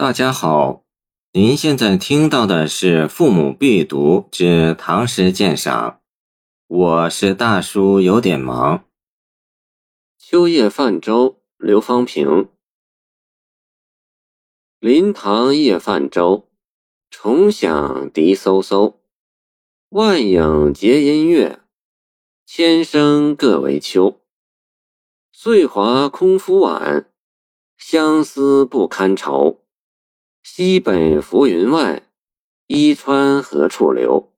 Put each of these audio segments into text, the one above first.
大家好，您现在听到的是《父母必读之唐诗鉴赏》，我是大叔，有点忙。秋夜泛舟，刘方平。临塘夜泛舟，重响笛飕飕。万影结音乐，千声各为秋。岁华空浮晚，相思不堪愁。西北浮云外，伊川何处流？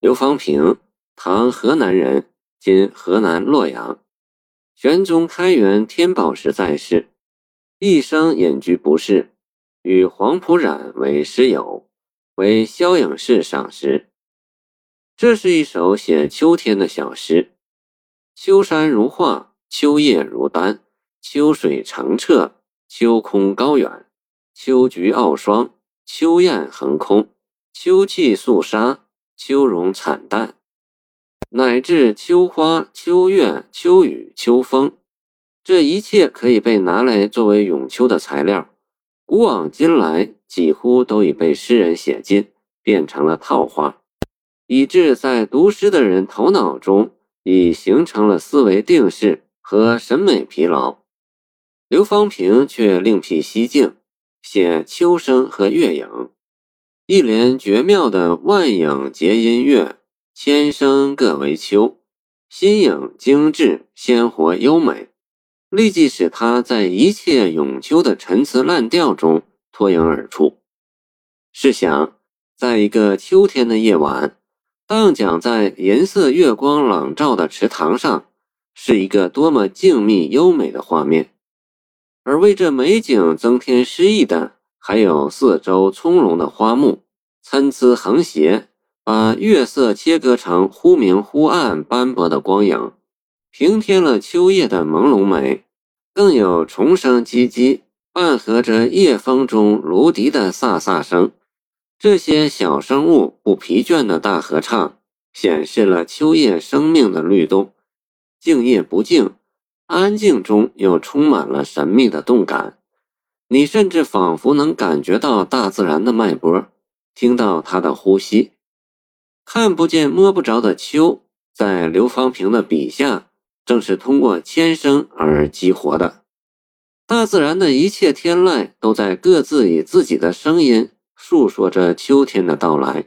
刘方平，唐河南人，今河南洛阳。玄宗开元天宝时在世，一生隐居不仕，与黄埔染为师友，为萧颖士赏识。这是一首写秋天的小诗：秋山如画，秋叶如丹，秋水澄澈，秋空高远。秋菊傲霜，秋雁横空，秋气肃杀，秋容惨淡，乃至秋花、秋月、秋雨、秋风，这一切可以被拿来作为咏秋的材料。古往今来，几乎都已被诗人写尽，变成了套话，以致在读诗的人头脑中已形成了思维定式和审美疲劳。刘方平却另辟蹊径。写秋声和月影，一连绝妙的万影结音乐，千声各为秋，新颖精致，鲜活优美，立即使他在一切咏秋的陈词滥调中脱颖而出。试想，在一个秋天的夜晚，荡桨在银色月光朗照的池塘上，是一个多么静谧优美的画面。而为这美景增添诗意的，还有四周葱茏的花木，参差横斜，把月色切割成忽明忽暗、斑驳的光影，平添了秋夜的朦胧美。更有虫声唧唧，伴合着夜风中芦笛的飒飒声，这些小生物不疲倦的大合唱，显示了秋夜生命的律动。静夜不静。安静中又充满了神秘的动感，你甚至仿佛能感觉到大自然的脉搏，听到它的呼吸。看不见摸不着的秋，在刘方平的笔下，正是通过千声而激活的。大自然的一切天籁都在各自以自己的声音诉说着秋天的到来。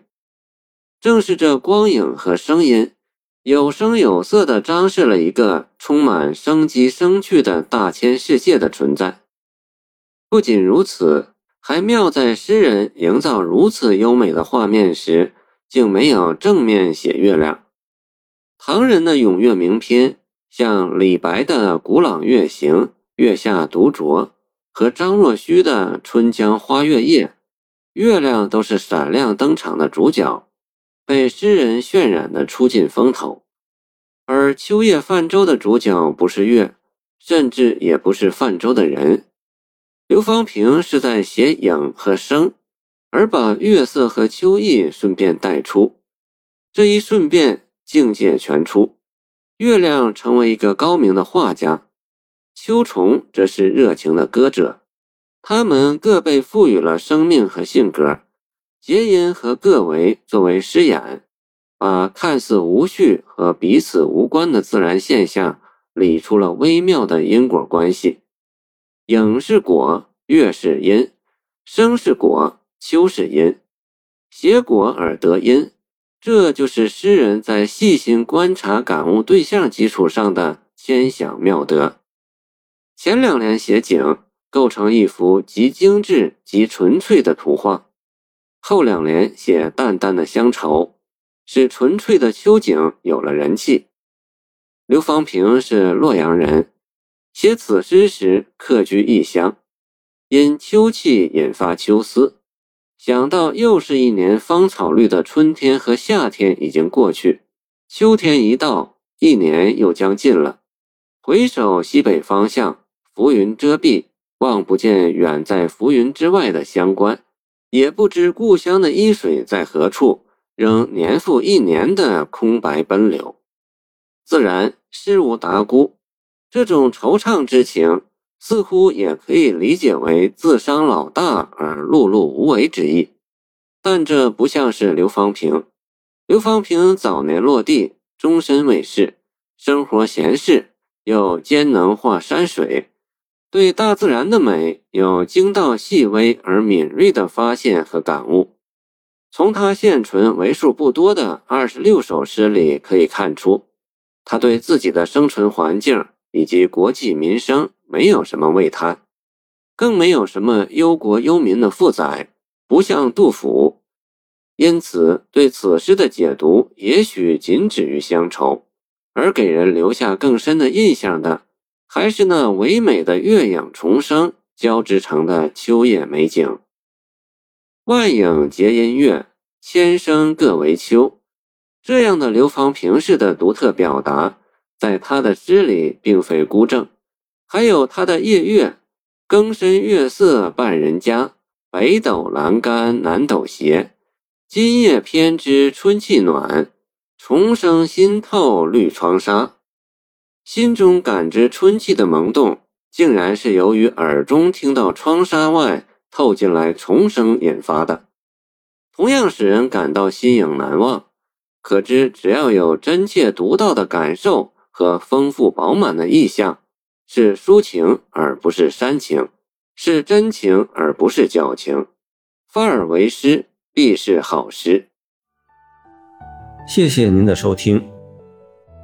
正是这光影和声音。有声有色地张示了一个充满生机生趣的大千世界的存在。不仅如此，还妙在诗人营造如此优美的画面时，竟没有正面写月亮。唐人的咏月名篇，像李白的《古朗月行》《月下独酌》和张若虚的《春江花月夜》，月亮都是闪亮登场的主角。被诗人渲染的出尽风头，而秋夜泛舟的主角不是月，甚至也不是泛舟的人。刘方平是在写影和声，而把月色和秋意顺便带出。这一顺便，境界全出。月亮成为一个高明的画家，秋虫则是热情的歌者，他们各被赋予了生命和性格。结音和各为作为诗眼，把看似无序和彼此无关的自然现象理出了微妙的因果关系。影是果，月是因，生是果，秋是因，结果而得因，这就是诗人在细心观察感悟对象基础上的千想妙得。前两联写景，构成一幅极精致、极纯粹的图画。后两联写淡淡的乡愁，使纯粹的秋景有了人气。刘方平是洛阳人，写此诗时客居异乡，因秋气引发秋思，想到又是一年芳草绿的春天和夏天已经过去，秋天一到，一年又将近了。回首西北方向，浮云遮蔽，望不见远在浮云之外的乡关。也不知故乡的伊水在何处，仍年复一年的空白奔流，自然事无达姑。这种惆怅之情，似乎也可以理解为自伤老大而碌碌无为之意。但这不像是刘方平。刘方平早年落地，终身未仕，生活闲适，又兼能画山水，对大自然的美有精到细微而敏锐的发现和感悟。从他现存为数不多的二十六首诗里可以看出，他对自己的生存环境以及国计民生没有什么畏贪，更没有什么忧国忧民的负载，不像杜甫。因此，对此诗的解读也许仅止于乡愁，而给人留下更深的印象的，还是那唯美的月影重生交织成的秋夜美景。万影皆因月，千声各为秋。这样的流芳平式的独特表达，在他的诗里并非孤证。还有他的《夜月》：“更深月色半人家，北斗阑干南斗斜。今夜偏知春气暖，重生新透绿窗纱。”心中感知春气的萌动，竟然是由于耳中听到窗纱外。透进来虫声引发的，同样使人感到新颖难忘。可知，只要有真切独到的感受和丰富饱满的意象，是抒情而不是煽情，是真情而不是矫情，发而为诗，必是好诗。谢谢您的收听，